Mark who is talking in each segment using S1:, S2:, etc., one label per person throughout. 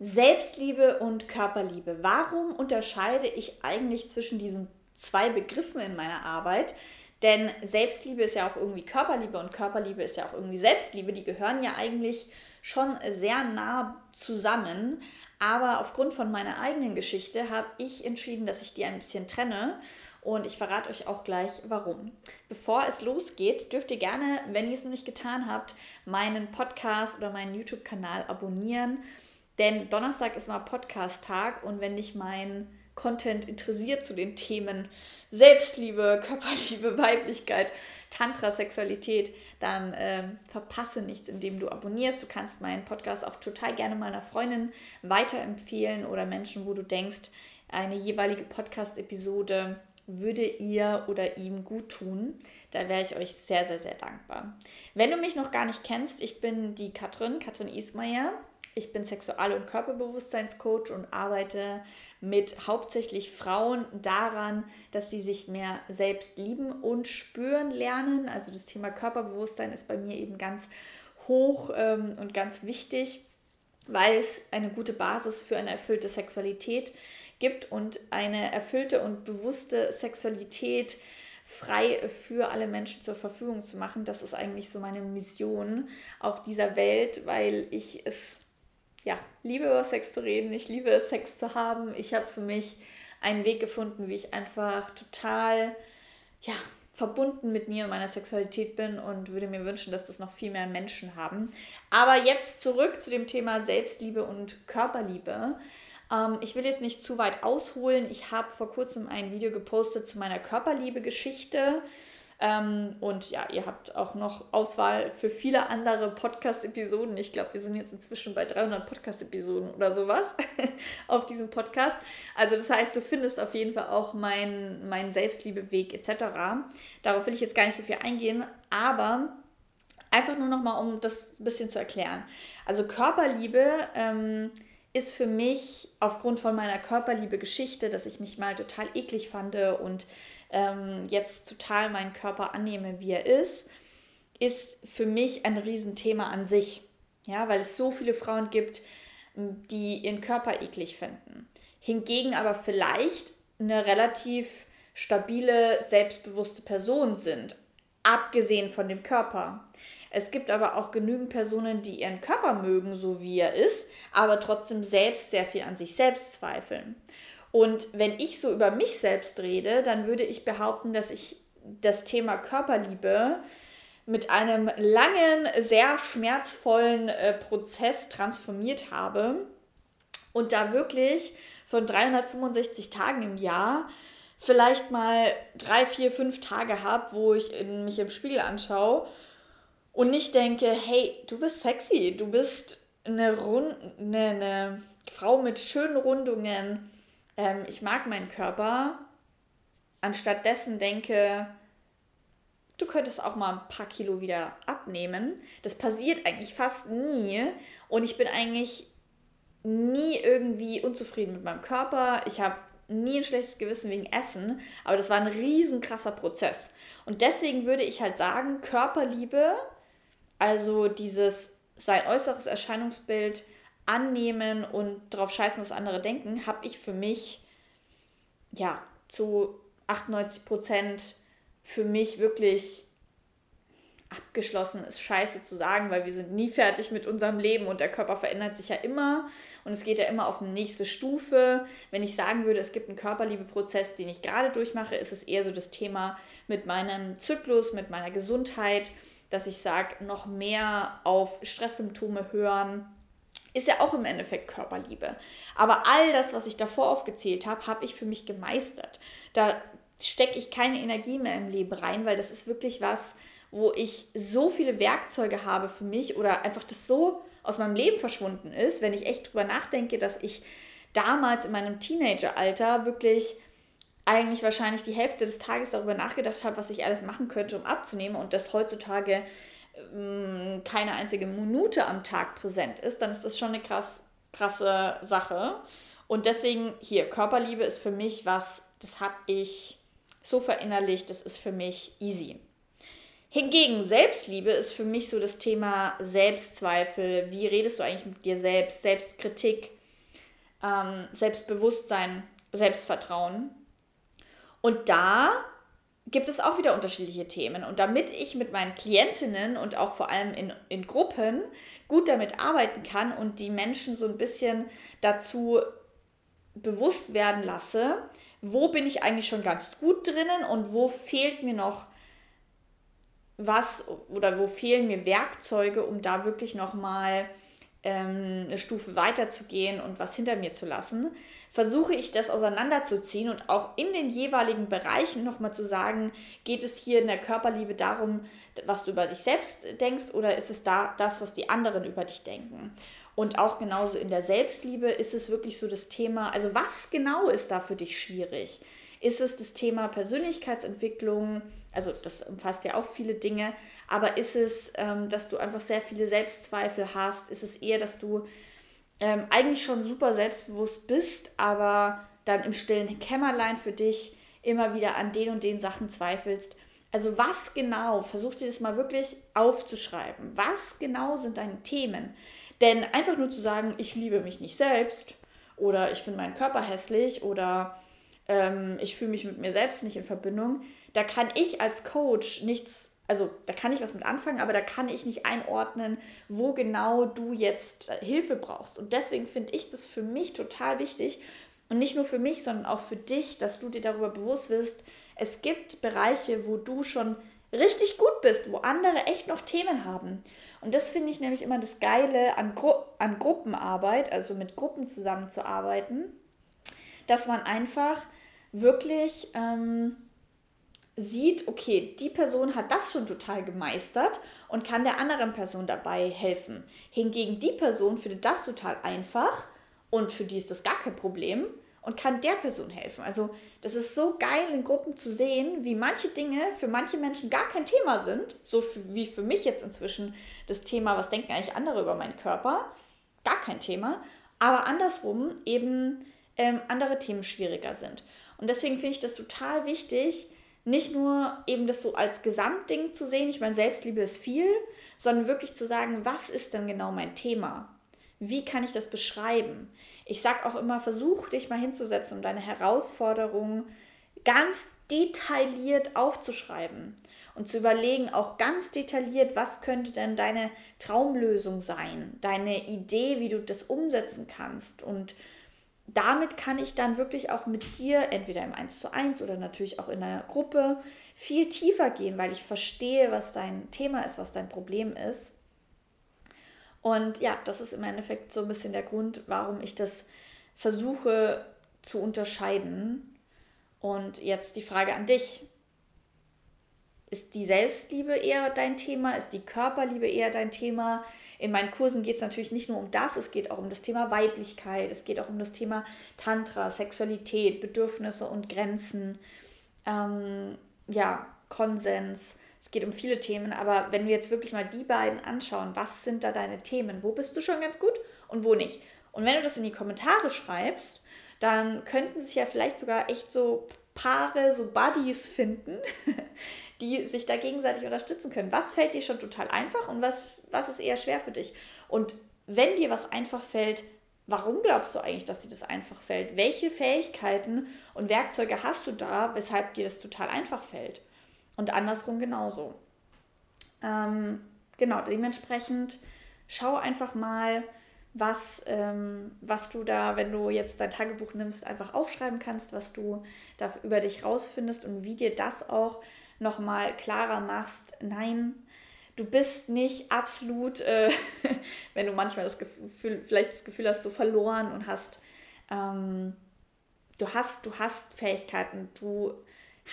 S1: Selbstliebe und Körperliebe. Warum unterscheide ich eigentlich zwischen diesen zwei Begriffen in meiner Arbeit? Denn Selbstliebe ist ja auch irgendwie Körperliebe und Körperliebe ist ja auch irgendwie Selbstliebe. Die gehören ja eigentlich schon sehr nah zusammen. Aber aufgrund von meiner eigenen Geschichte habe ich entschieden, dass ich die ein bisschen trenne. Und ich verrate euch auch gleich warum. Bevor es losgeht, dürft ihr gerne, wenn ihr es noch nicht getan habt, meinen Podcast oder meinen YouTube-Kanal abonnieren denn Donnerstag ist mal Podcast-Tag und wenn dich mein Content interessiert zu den Themen Selbstliebe, Körperliebe, Weiblichkeit, Tantra, Sexualität, dann ähm, verpasse nichts, indem du abonnierst. Du kannst meinen Podcast auch total gerne mal einer Freundin weiterempfehlen oder Menschen, wo du denkst, eine jeweilige Podcast-Episode würde ihr oder ihm gut tun. Da wäre ich euch sehr, sehr, sehr dankbar. Wenn du mich noch gar nicht kennst, ich bin die Katrin, Katrin Ismaier. Ich bin Sexual- und Körperbewusstseinscoach und arbeite mit hauptsächlich Frauen daran, dass sie sich mehr selbst lieben und spüren lernen. Also das Thema Körperbewusstsein ist bei mir eben ganz hoch ähm, und ganz wichtig, weil es eine gute Basis für eine erfüllte Sexualität gibt und eine erfüllte und bewusste Sexualität frei für alle Menschen zur Verfügung zu machen. Das ist eigentlich so meine Mission auf dieser Welt, weil ich es ja, liebe über Sex zu reden, ich liebe es, Sex zu haben. Ich habe für mich einen Weg gefunden, wie ich einfach total, ja, verbunden mit mir und meiner Sexualität bin und würde mir wünschen, dass das noch viel mehr Menschen haben. Aber jetzt zurück zu dem Thema Selbstliebe und Körperliebe. Ähm, ich will jetzt nicht zu weit ausholen. Ich habe vor kurzem ein Video gepostet zu meiner Körperliebe-Geschichte. Ähm, und ja, ihr habt auch noch Auswahl für viele andere Podcast-Episoden. Ich glaube, wir sind jetzt inzwischen bei 300 Podcast-Episoden oder sowas auf diesem Podcast. Also das heißt, du findest auf jeden Fall auch meinen mein Selbstliebeweg etc. Darauf will ich jetzt gar nicht so viel eingehen, aber einfach nur nochmal, um das ein bisschen zu erklären. Also Körperliebe ähm, ist für mich aufgrund von meiner Körperliebe-Geschichte, dass ich mich mal total eklig fand und ähm, jetzt total meinen Körper annehme, wie er ist, ist für mich ein Riesenthema an sich. Ja, weil es so viele Frauen gibt, die ihren Körper eklig finden. Hingegen aber vielleicht eine relativ stabile, selbstbewusste Person sind, abgesehen von dem Körper. Es gibt aber auch genügend Personen, die ihren Körper mögen, so wie er ist, aber trotzdem selbst sehr viel an sich selbst zweifeln. Und wenn ich so über mich selbst rede, dann würde ich behaupten, dass ich das Thema Körperliebe mit einem langen, sehr schmerzvollen äh, Prozess transformiert habe und da wirklich von 365 Tagen im Jahr vielleicht mal drei, vier, fünf Tage habe, wo ich in, mich im Spiegel anschaue und nicht denke, hey, du bist sexy, du bist eine, Rund eine, eine Frau mit schönen Rundungen, ähm, ich mag meinen Körper, anstatt dessen denke, du könntest auch mal ein paar Kilo wieder abnehmen. Das passiert eigentlich fast nie und ich bin eigentlich nie irgendwie unzufrieden mit meinem Körper. Ich habe nie ein schlechtes Gewissen wegen Essen, aber das war ein riesen krasser Prozess. Und deswegen würde ich halt sagen, Körperliebe, also dieses sein äußeres Erscheinungsbild annehmen und darauf scheißen, was andere denken, habe ich für mich, ja, zu 98 Prozent für mich wirklich abgeschlossen ist scheiße zu sagen, weil wir sind nie fertig mit unserem Leben und der Körper verändert sich ja immer und es geht ja immer auf eine nächste Stufe. Wenn ich sagen würde, es gibt einen Körperliebeprozess, den ich gerade durchmache, ist es eher so das Thema mit meinem Zyklus, mit meiner Gesundheit, dass ich sage, noch mehr auf Stresssymptome hören, ist ja auch im Endeffekt Körperliebe. Aber all das, was ich davor aufgezählt habe, habe ich für mich gemeistert. Da stecke ich keine Energie mehr im Leben rein, weil das ist wirklich was, wo ich so viele Werkzeuge habe für mich oder einfach das so aus meinem Leben verschwunden ist, wenn ich echt drüber nachdenke, dass ich damals in meinem Teenageralter wirklich eigentlich wahrscheinlich die Hälfte des Tages darüber nachgedacht habe, was ich alles machen könnte, um abzunehmen und das heutzutage keine einzige Minute am Tag präsent ist, dann ist das schon eine krass, krasse Sache. Und deswegen hier, Körperliebe ist für mich was, das habe ich so verinnerlicht, das ist für mich easy. Hingegen Selbstliebe ist für mich so das Thema Selbstzweifel. Wie redest du eigentlich mit dir selbst? Selbstkritik. ähm, Selbstbewusstsein, Selbstvertrauen. Und da gibt es auch wieder unterschiedliche Themen. Und damit ich mit meinen Klientinnen und auch vor allem in, in Gruppen gut damit arbeiten kann und die Menschen so ein bisschen dazu bewusst werden lasse, wo bin ich eigentlich schon ganz gut drinnen und wo fehlt mir noch was oder wo fehlen mir Werkzeuge, um da wirklich nochmal ähm, eine Stufe weiter zu gehen und was hinter mir zu lassen, versuche ich das auseinanderzuziehen und auch in den jeweiligen Bereichen nochmal zu sagen, geht es hier in der Körperliebe darum, was du über dich selbst denkst oder ist es da das, was die anderen über dich denken? Und auch genauso in der Selbstliebe ist es wirklich so das Thema, also was genau ist da für dich schwierig? Ist es das Thema Persönlichkeitsentwicklung? Also das umfasst ja auch viele Dinge, aber ist es, ähm, dass du einfach sehr viele Selbstzweifel hast? Ist es eher, dass du ähm, eigentlich schon super selbstbewusst bist, aber dann im stillen Kämmerlein für dich immer wieder an den und den Sachen zweifelst? Also was genau, versuch dir das mal wirklich aufzuschreiben. Was genau sind deine Themen? Denn einfach nur zu sagen, ich liebe mich nicht selbst oder ich finde meinen Körper hässlich oder ähm, ich fühle mich mit mir selbst nicht in Verbindung, da kann ich als Coach nichts, also da kann ich was mit anfangen, aber da kann ich nicht einordnen, wo genau du jetzt äh, Hilfe brauchst. Und deswegen finde ich das für mich total wichtig und nicht nur für mich, sondern auch für dich, dass du dir darüber bewusst wirst, es gibt Bereiche, wo du schon richtig gut bist, wo andere echt noch Themen haben. Und das finde ich nämlich immer das Geile an, Gru an Gruppenarbeit, also mit Gruppen zusammenzuarbeiten, dass man einfach wirklich ähm, sieht, okay, die Person hat das schon total gemeistert und kann der anderen Person dabei helfen. Hingegen die Person findet das total einfach und für die ist das gar kein Problem und kann der Person helfen. Also das ist so geil in Gruppen zu sehen, wie manche Dinge für manche Menschen gar kein Thema sind, so wie für mich jetzt inzwischen das Thema, was denken eigentlich andere über meinen Körper, gar kein Thema, aber andersrum eben ähm, andere Themen schwieriger sind. Und deswegen finde ich das total wichtig, nicht nur eben das so als Gesamtding zu sehen, ich meine, Selbstliebe ist viel, sondern wirklich zu sagen, was ist denn genau mein Thema? Wie kann ich das beschreiben? Ich sage auch immer, versuch dich mal hinzusetzen und deine Herausforderungen ganz detailliert aufzuschreiben und zu überlegen, auch ganz detailliert, was könnte denn deine Traumlösung sein, deine Idee, wie du das umsetzen kannst und damit kann ich dann wirklich auch mit dir, entweder im 1 zu 1 oder natürlich auch in einer Gruppe, viel tiefer gehen, weil ich verstehe, was dein Thema ist, was dein Problem ist. Und ja, das ist im Endeffekt so ein bisschen der Grund, warum ich das versuche zu unterscheiden. Und jetzt die Frage an dich. Ist die Selbstliebe eher dein Thema? Ist die Körperliebe eher dein Thema? In meinen Kursen geht es natürlich nicht nur um das, es geht auch um das Thema Weiblichkeit, es geht auch um das Thema Tantra, Sexualität, Bedürfnisse und Grenzen, ähm, ja, Konsens. Es geht um viele Themen, aber wenn wir jetzt wirklich mal die beiden anschauen, was sind da deine Themen? Wo bist du schon ganz gut und wo nicht? Und wenn du das in die Kommentare schreibst, dann könnten sich ja vielleicht sogar echt so Paare, so Buddies finden, die sich da gegenseitig unterstützen können. Was fällt dir schon total einfach und was, was ist eher schwer für dich? Und wenn dir was einfach fällt, warum glaubst du eigentlich, dass dir das einfach fällt? Welche Fähigkeiten und Werkzeuge hast du da, weshalb dir das total einfach fällt? Und andersrum genauso. Ähm, genau, dementsprechend schau einfach mal, was, ähm, was du da, wenn du jetzt dein Tagebuch nimmst, einfach aufschreiben kannst, was du da über dich rausfindest und wie dir das auch nochmal klarer machst. Nein, du bist nicht absolut, äh, wenn du manchmal das Gefühl, vielleicht das Gefühl hast, du verloren und hast, ähm, du hast, du hast Fähigkeiten, du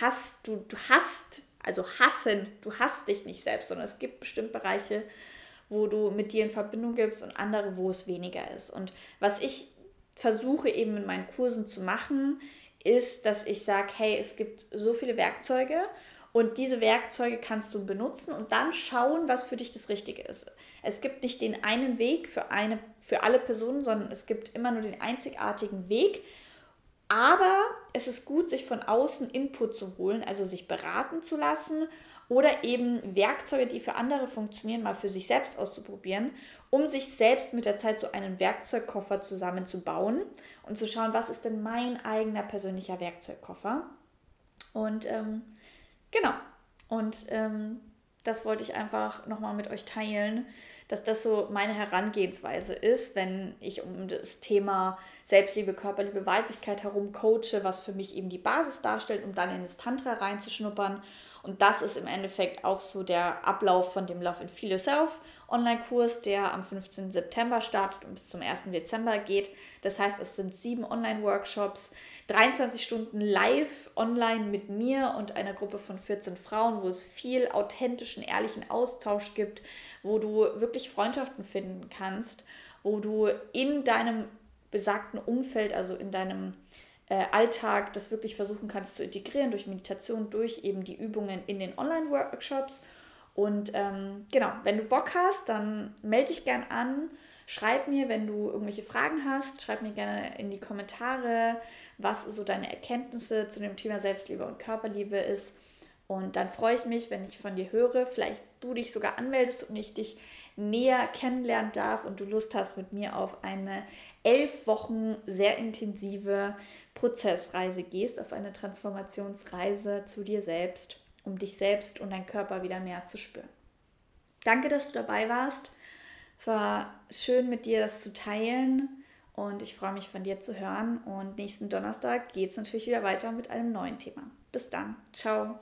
S1: hast, du, du hast, also hassen, du hast dich nicht selbst, sondern es gibt bestimmt Bereiche, wo du mit dir in Verbindung gibst und andere, wo es weniger ist. Und was ich versuche eben in meinen Kursen zu machen, ist, dass ich sage, hey, es gibt so viele Werkzeuge und diese Werkzeuge kannst du benutzen und dann schauen, was für dich das Richtige ist. Es gibt nicht den einen Weg für, eine, für alle Personen, sondern es gibt immer nur den einzigartigen Weg. Aber es ist gut, sich von außen Input zu holen, also sich beraten zu lassen oder eben Werkzeuge, die für andere funktionieren, mal für sich selbst auszuprobieren, um sich selbst mit der Zeit so einen Werkzeugkoffer zusammenzubauen und zu schauen, was ist denn mein eigener persönlicher Werkzeugkoffer. Und ähm, genau, und ähm, das wollte ich einfach nochmal mit euch teilen, dass das so meine Herangehensweise ist, wenn ich um das Thema Selbstliebe, Körperliebe, Weiblichkeit herum coache, was für mich eben die Basis darstellt, um dann in das Tantra reinzuschnuppern und das ist im Endeffekt auch so der Ablauf von dem Love and Feel Yourself Online-Kurs, der am 15. September startet und bis zum 1. Dezember geht. Das heißt, es sind sieben Online-Workshops, 23 Stunden live online mit mir und einer Gruppe von 14 Frauen, wo es viel authentischen, ehrlichen Austausch gibt, wo du wirklich Freundschaften finden kannst, wo du in deinem besagten Umfeld, also in deinem Alltag das wirklich versuchen kannst zu integrieren durch Meditation, durch eben die Übungen in den Online-Workshops. Und ähm, genau, wenn du Bock hast, dann melde dich gern an. Schreib mir, wenn du irgendwelche Fragen hast, schreib mir gerne in die Kommentare, was so deine Erkenntnisse zu dem Thema Selbstliebe und Körperliebe ist. Und dann freue ich mich, wenn ich von dir höre, vielleicht du dich sogar anmeldest und ich dich näher kennenlernen darf und du Lust hast, mit mir auf eine elf Wochen sehr intensive Prozessreise gehst, auf eine Transformationsreise zu dir selbst, um dich selbst und deinen Körper wieder mehr zu spüren. Danke, dass du dabei warst. Es war schön mit dir das zu teilen und ich freue mich von dir zu hören. Und nächsten Donnerstag geht es natürlich wieder weiter mit einem neuen Thema. Bis dann. Ciao.